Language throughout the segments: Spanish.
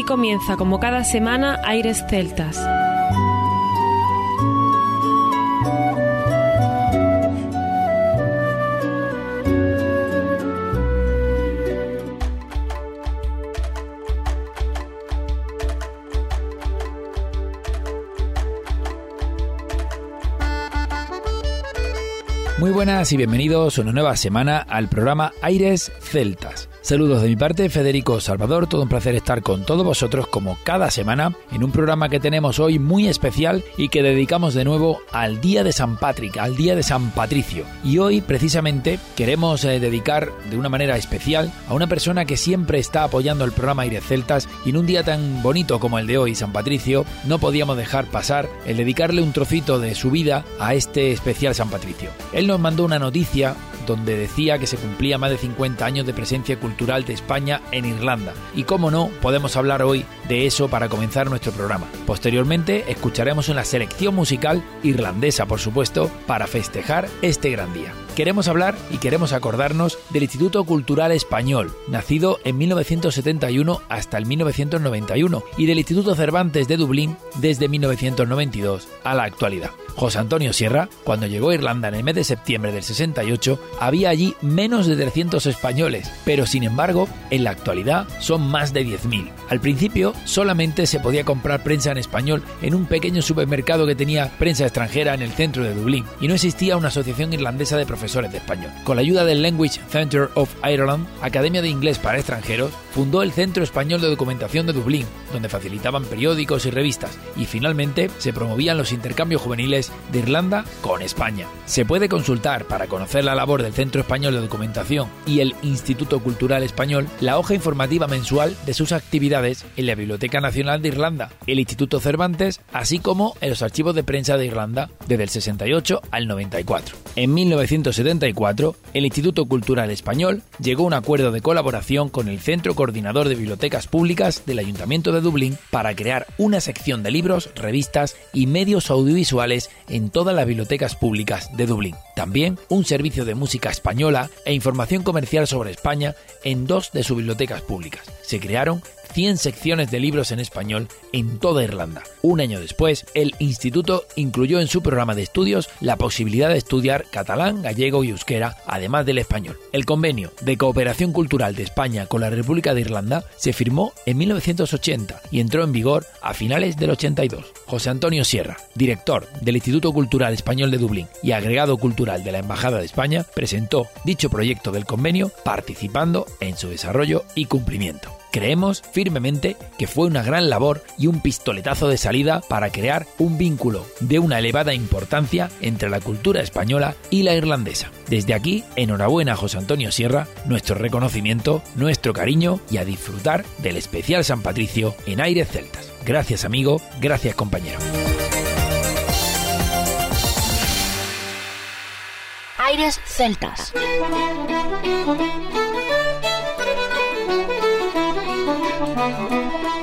Aquí comienza, como cada semana, Aires Celtas. Muy buenas y bienvenidos una nueva semana al programa Aires Celtas. Saludos de mi parte, Federico Salvador, todo un placer estar con todos vosotros como cada semana en un programa que tenemos hoy muy especial y que dedicamos de nuevo al Día de San Patrick, al Día de San Patricio. Y hoy precisamente queremos eh, dedicar de una manera especial a una persona que siempre está apoyando el programa Aires Celtas y en un día tan bonito como el de hoy, San Patricio, no podíamos dejar pasar el dedicarle un trocito de su vida a este especial San Patricio. Él nos mandó una noticia donde decía que se cumplía más de 50 años de presencia cultural de España en Irlanda. Y como no, podemos hablar hoy de eso para comenzar nuestro programa. Posteriormente escucharemos una selección musical irlandesa, por supuesto, para festejar este gran día. Queremos hablar y queremos acordarnos del Instituto Cultural Español, nacido en 1971 hasta el 1991, y del Instituto Cervantes de Dublín desde 1992 a la actualidad. José Antonio Sierra, cuando llegó a Irlanda en el mes de septiembre del 68, había allí menos de 300 españoles, pero sin embargo, en la actualidad son más de 10.000. Al principio, solamente se podía comprar prensa en español en un pequeño supermercado que tenía prensa extranjera en el centro de Dublín, y no existía una asociación irlandesa de profesores de español. Con la ayuda del Language Center of Ireland, Academia de Inglés para Extranjeros, fundó el Centro Español de Documentación de Dublín, donde facilitaban periódicos y revistas, y finalmente se promovían los intercambios juveniles de Irlanda con España. Se puede consultar para conocer la labor del Centro Español de Documentación y el Instituto Cultural Español la hoja informativa mensual de sus actividades en la Biblioteca Nacional de Irlanda, el Instituto Cervantes, así como en los archivos de prensa de Irlanda desde el 68 al 94. En 1974, el Instituto Cultural Español llegó a un acuerdo de colaboración con el Centro Coordinador de Bibliotecas Públicas del Ayuntamiento de Dublín para crear una sección de libros, revistas y medios audiovisuales en todas las bibliotecas públicas de Dublín. También un servicio de música española e información comercial sobre España en dos de sus bibliotecas públicas. Se crearon 100 secciones de libros en español en toda Irlanda. Un año después, el instituto incluyó en su programa de estudios la posibilidad de estudiar catalán, gallego y euskera, además del español. El convenio de cooperación cultural de España con la República de Irlanda se firmó en 1980 y entró en vigor a finales del 82. José Antonio Sierra, director del Instituto Cultural Español de Dublín y agregado cultural de la Embajada de España, presentó dicho proyecto del convenio participando en su desarrollo y cumplimiento. Creemos firmemente que fue una gran labor y un pistoletazo de salida para crear un vínculo de una elevada importancia entre la cultura española y la irlandesa. Desde aquí, enhorabuena a José Antonio Sierra, nuestro reconocimiento, nuestro cariño y a disfrutar del especial San Patricio en Aires Celtas. Gracias amigo, gracias compañero. Aires Celtas.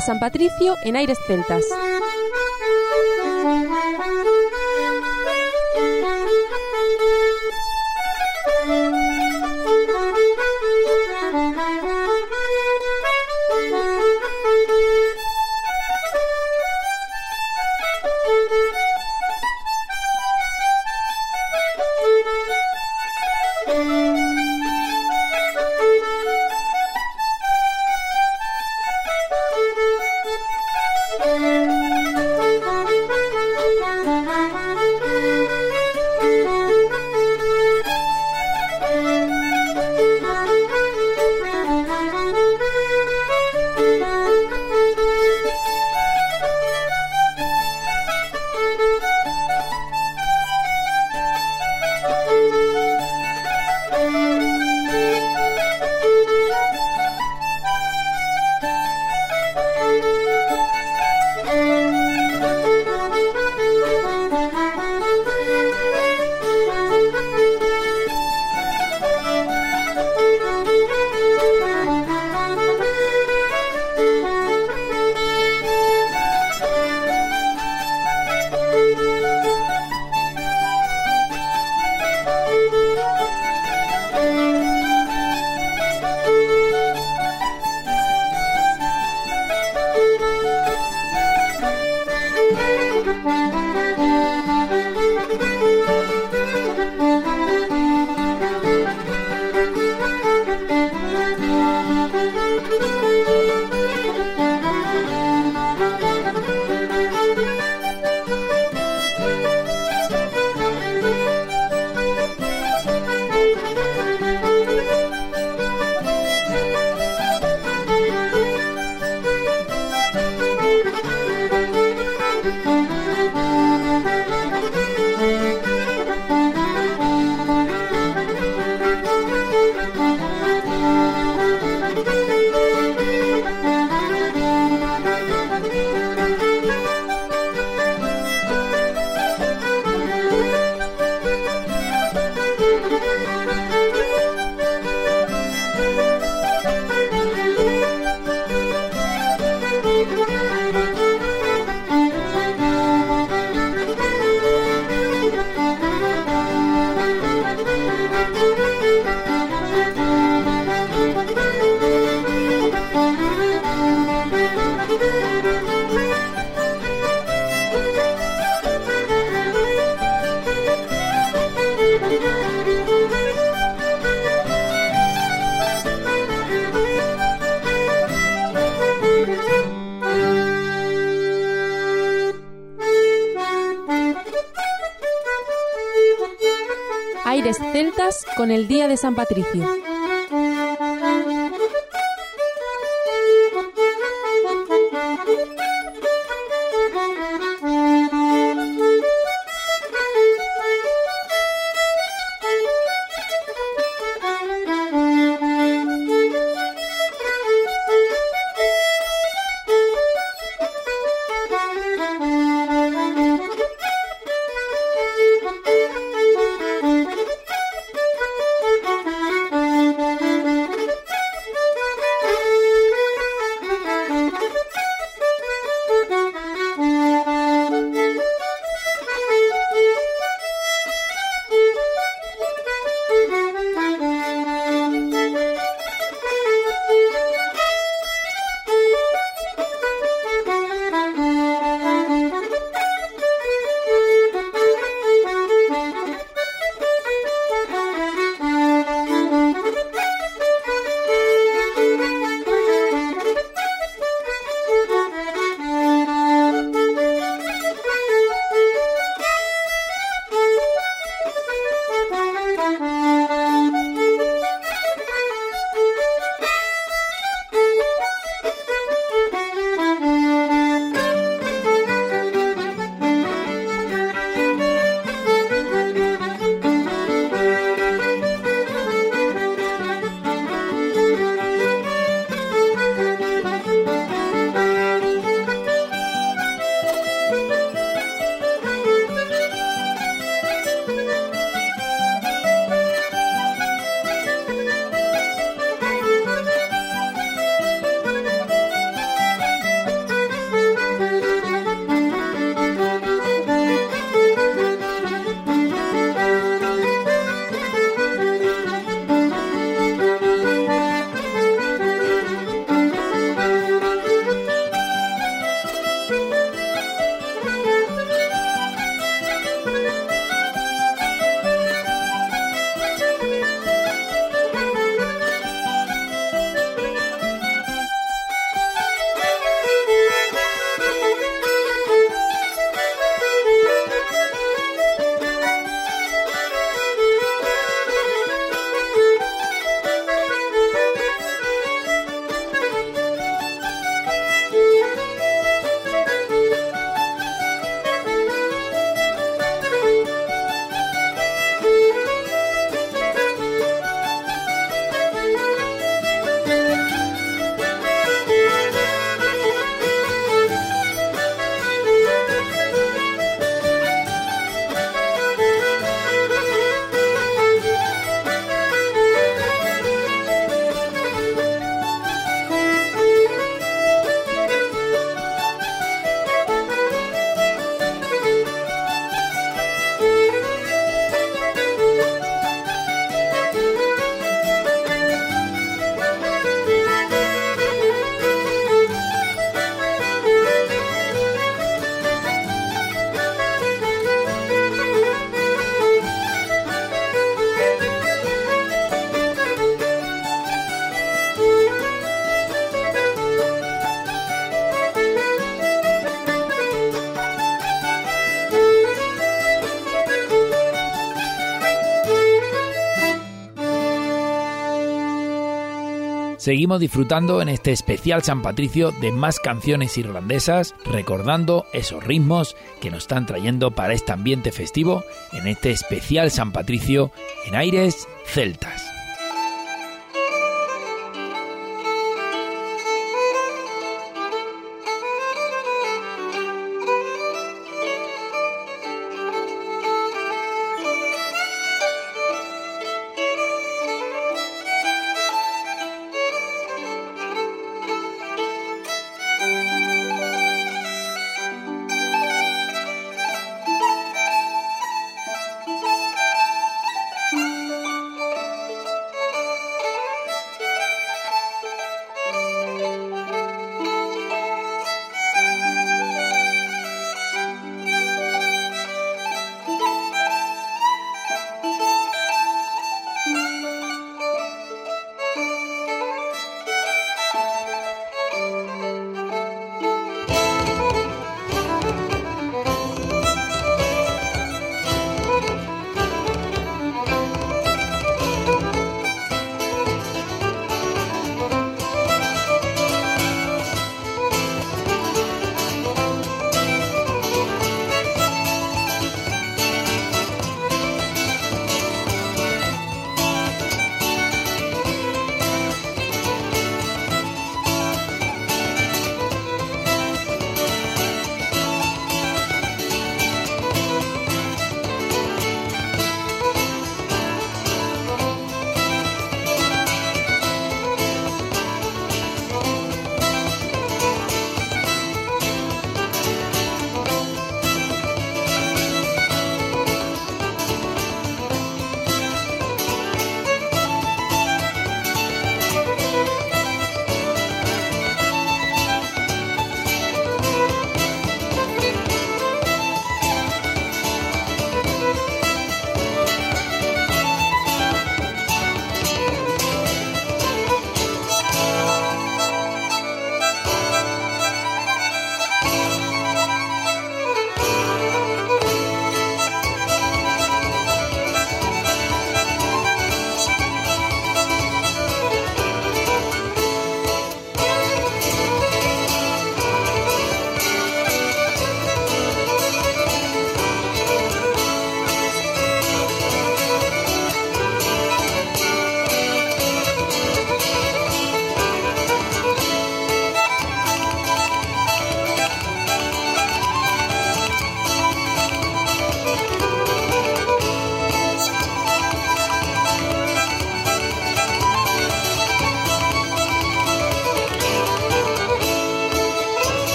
San Patricio en Aires Celtas. Con el Día de San Patricio. Seguimos disfrutando en este especial San Patricio de más canciones irlandesas, recordando esos ritmos que nos están trayendo para este ambiente festivo en este especial San Patricio en aires celtas.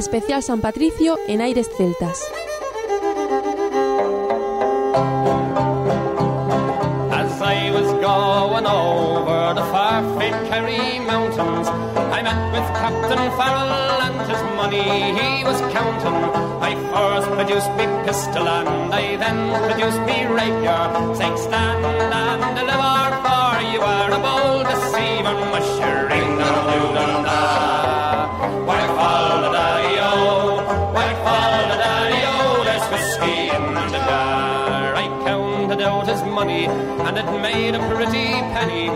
especial San Patricio en aires celtas. As I was going over the far-famed Kerry mountains, I met with Captain Farrell and his money he was counting. I first produced me pistol and I then produced me rapier, Say, "Stand and deliver, for you are a bold deceiver, Monsieur." Money and it made a pretty penny.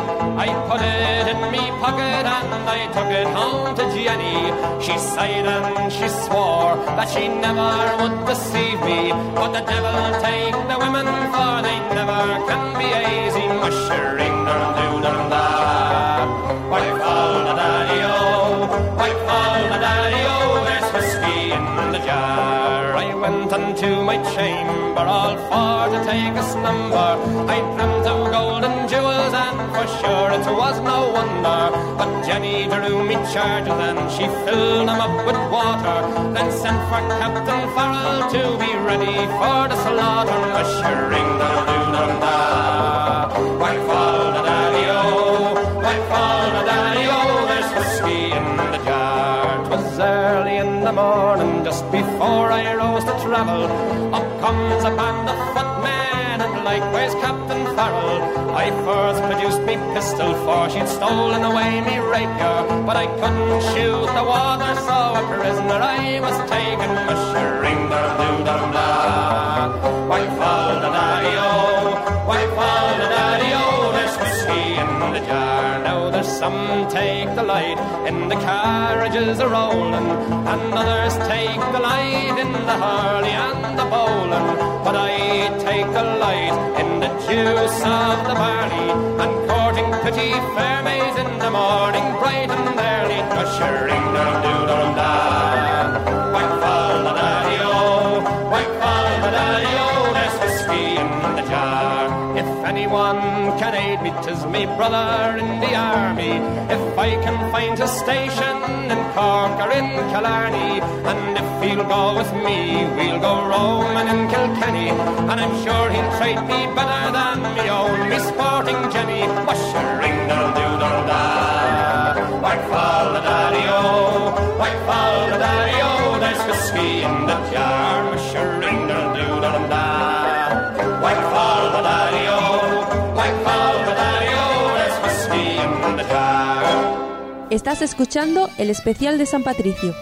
I put it in me pocket and I took it home to Jenny. She sighed and she swore that she never would deceive me. But the devil take the women for they never can be easy. Mushering dum doo dum went unto my chamber all for to take a slumber. I dreamt of golden jewels and for sure it was no wonder. But Jenny drew me charges and she filled them up with water. Then sent for Captain Farrell to be ready for the slaughter. Mushering dum doo dum da. Why fall the morning, just before I rose to travel. Up comes a band of footmen, and likewise Captain Farrell. I first produced me pistol, for she'd stolen away me rapier. But I couldn't shoot the water, so a prisoner I was taken. Mushering take the light in the carriages a rolling, and others take the light in the hurley and the bowling. But I take the light in the juice of the barley, and courting pretty fair maids in the morning, bright and early, ushering dum doo dum da. Anyone can aid me, 'tis me brother in the army. If I can find a station in Cork or in Killarney, and if he'll go with me, we'll go roaming in Kilkenny. And I'm sure he'll treat me better than me own, me sporting Jenny, mushering dum doo dum da. Why fall the daddy-o, why fall the daddy-o, there's whiskey in the jar, Estás escuchando el especial de San Patricio.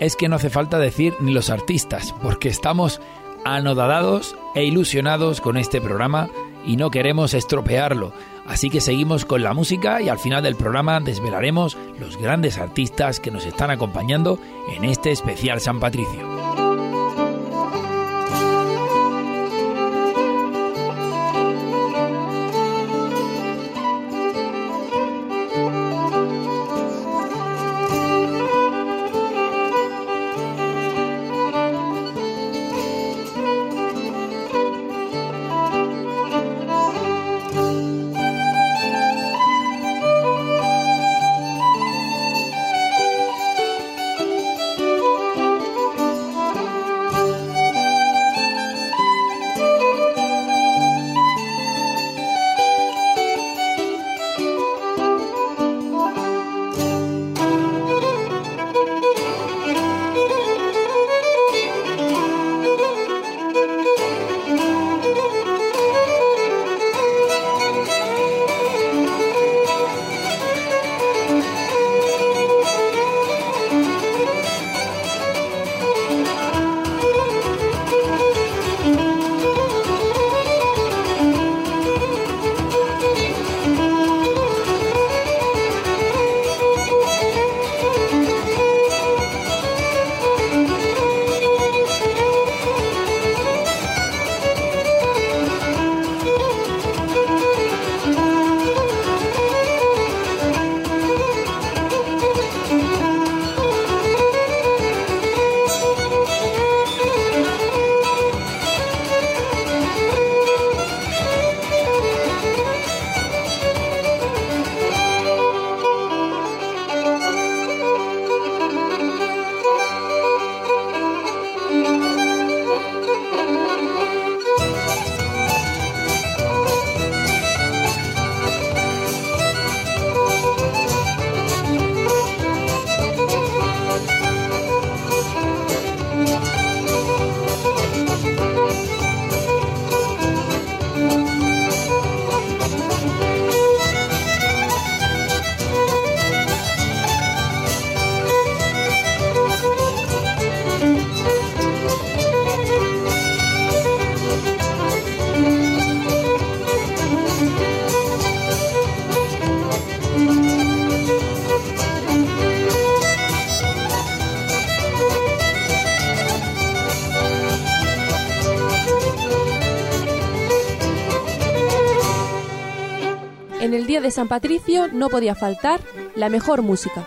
Es que no hace falta decir ni los artistas, porque estamos anodadados e ilusionados con este programa y no queremos estropearlo. Así que seguimos con la música y al final del programa desvelaremos los grandes artistas que nos están acompañando en este especial San Patricio. De San Patricio no podía faltar la mejor música.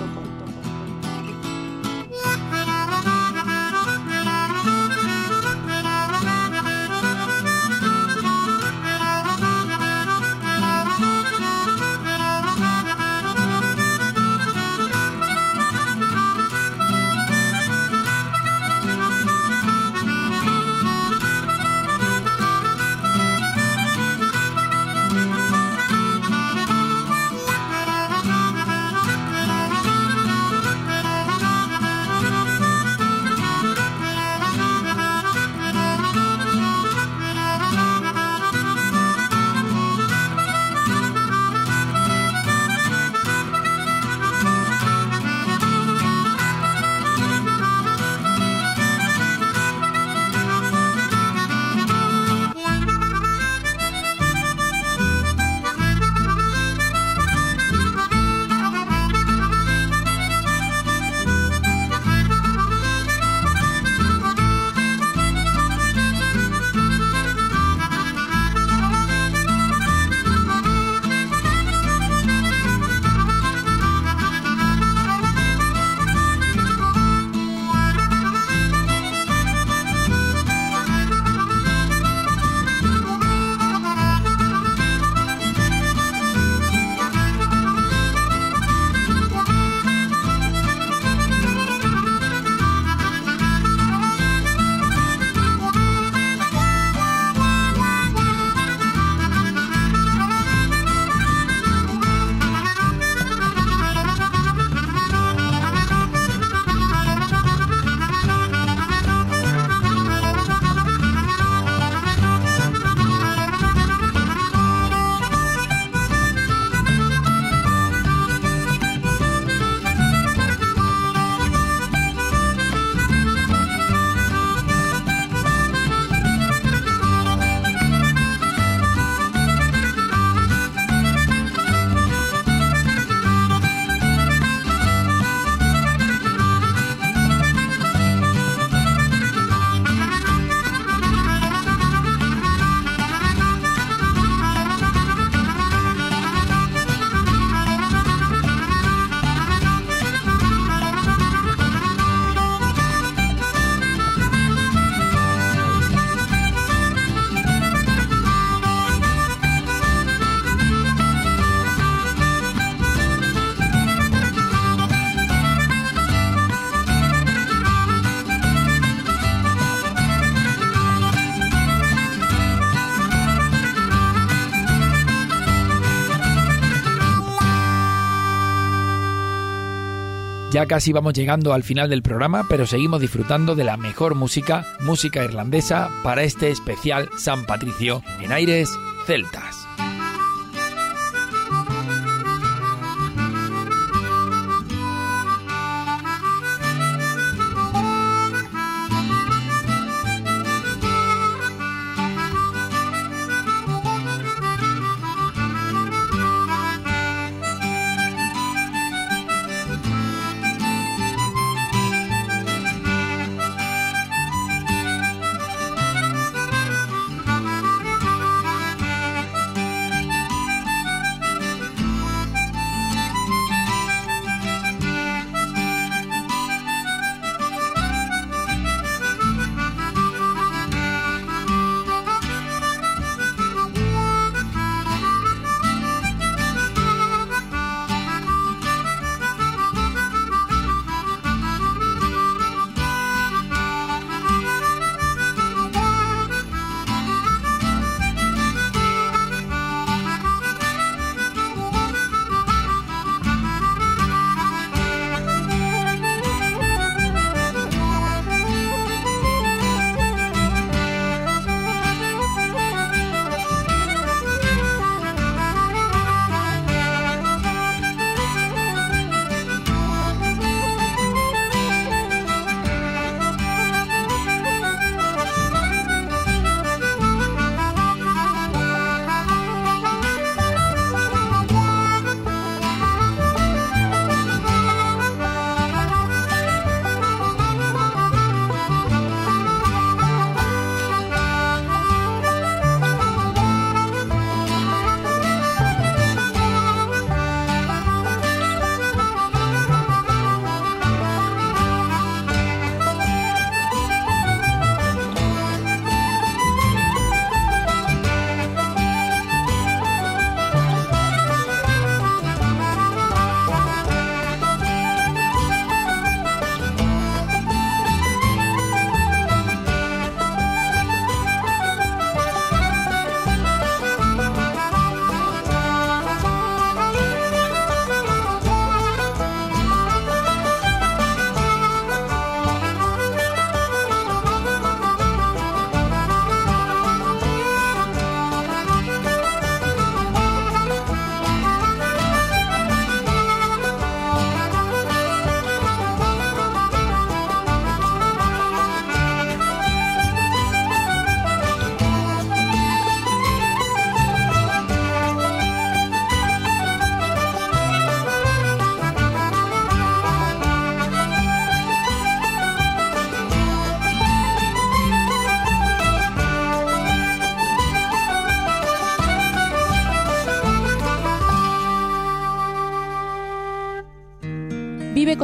Ya casi vamos llegando al final del programa, pero seguimos disfrutando de la mejor música, música irlandesa, para este especial San Patricio en aires celtas.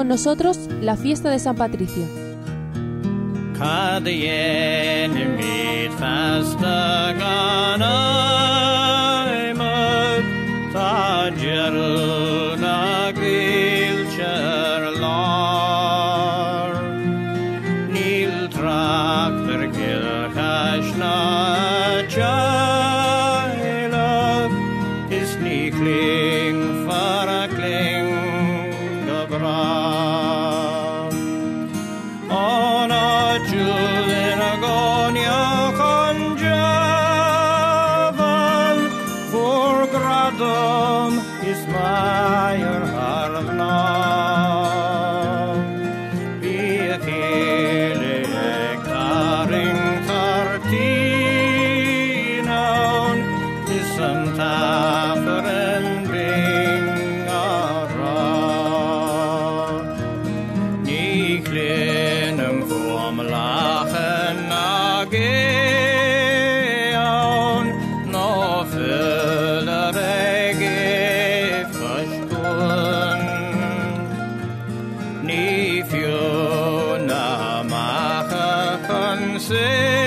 Nosotros la fiesta de San Patricio. say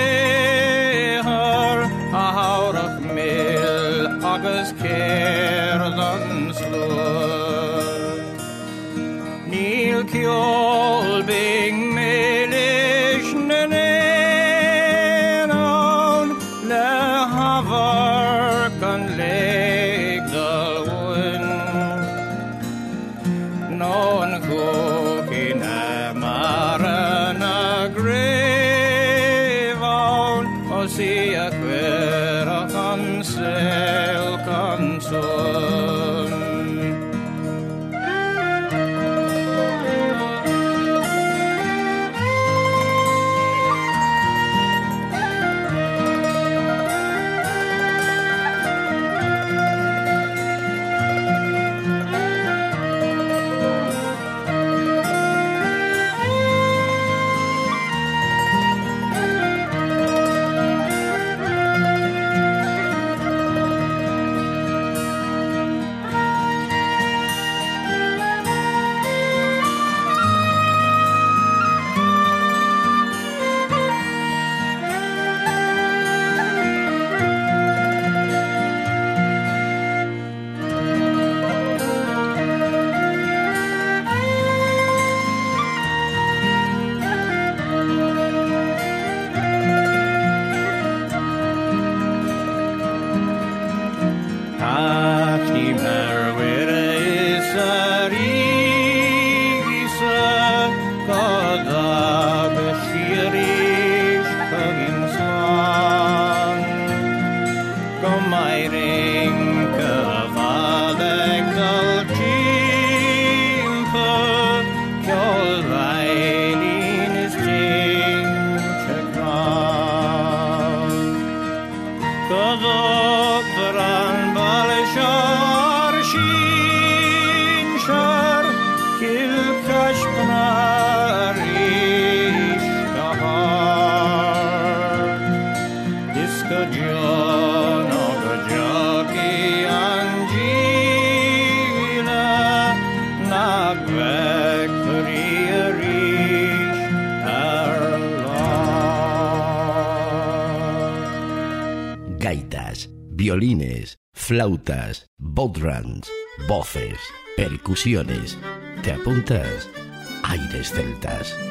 flautas, bodrums, voces, percusiones. ¿Te apuntas? Aires celtas.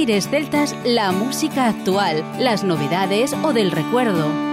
Aires Celtas, la música actual, las novedades o del recuerdo.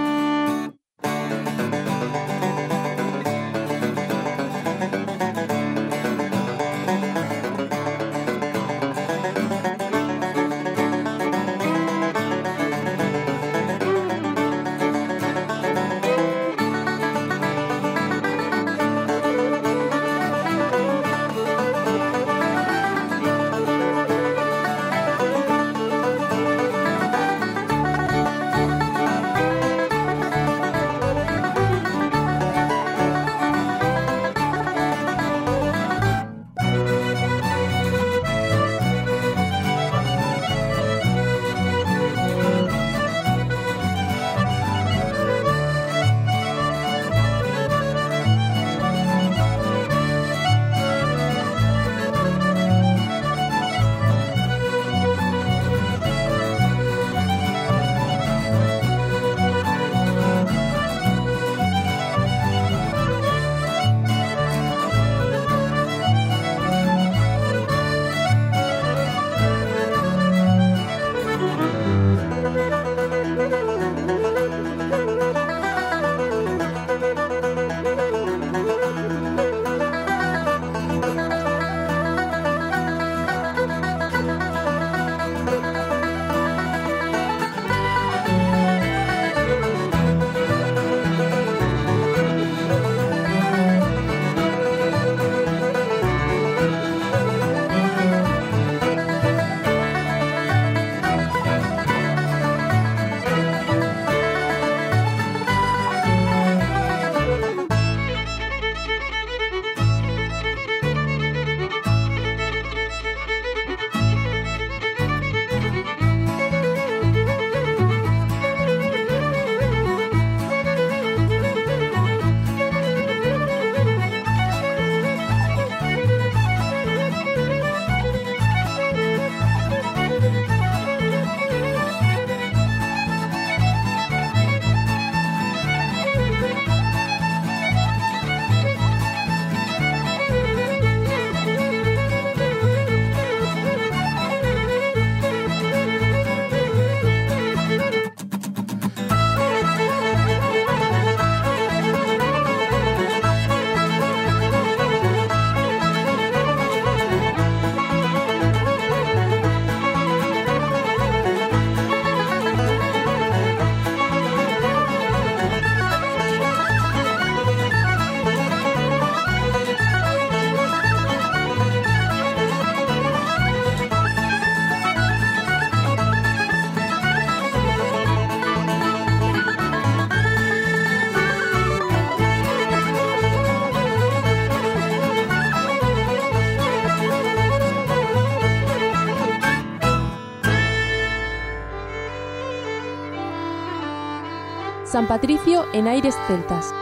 San Patricio en aires celtas.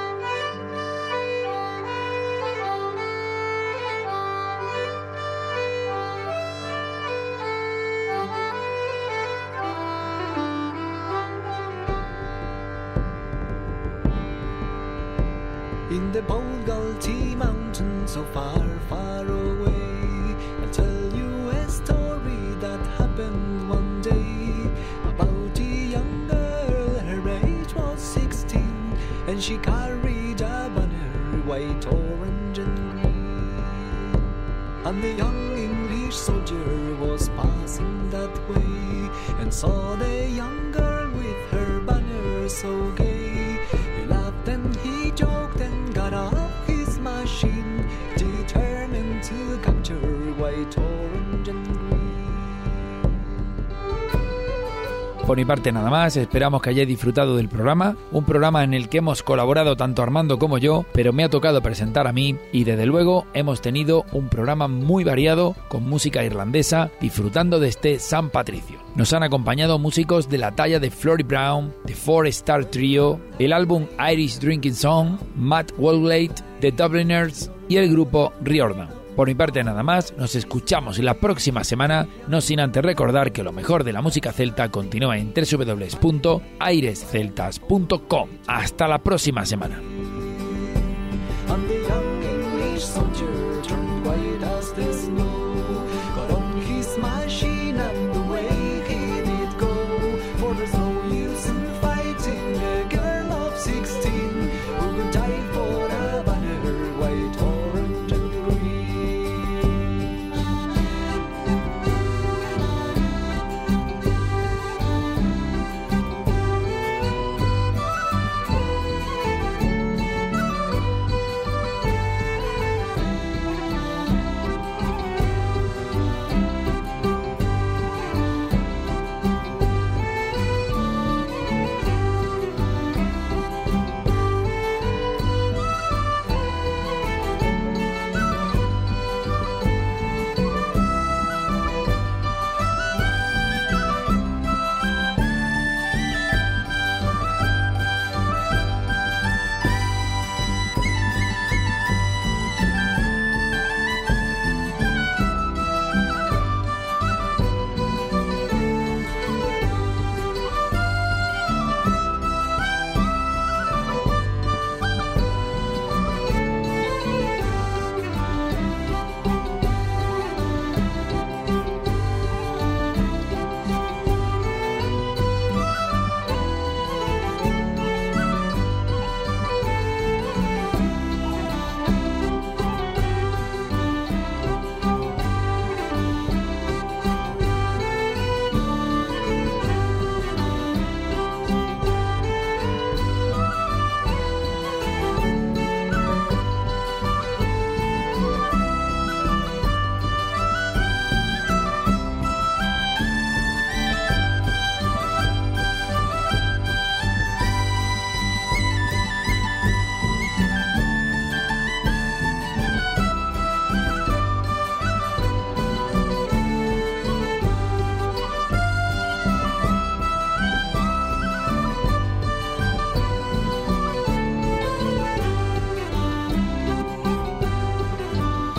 Parte nada más, esperamos que hayáis disfrutado del programa, un programa en el que hemos colaborado tanto Armando como yo, pero me ha tocado presentar a mí y desde luego hemos tenido un programa muy variado con música irlandesa disfrutando de este San Patricio. Nos han acompañado músicos de la talla de Flory Brown, The Four Star Trio, el álbum Irish Drinking Song, Matt Walglate, The Dubliners y el grupo Riordan. Por mi parte nada más, nos escuchamos la próxima semana, no sin antes recordar que lo mejor de la música celta continúa en www.airesceltas.com. Hasta la próxima semana.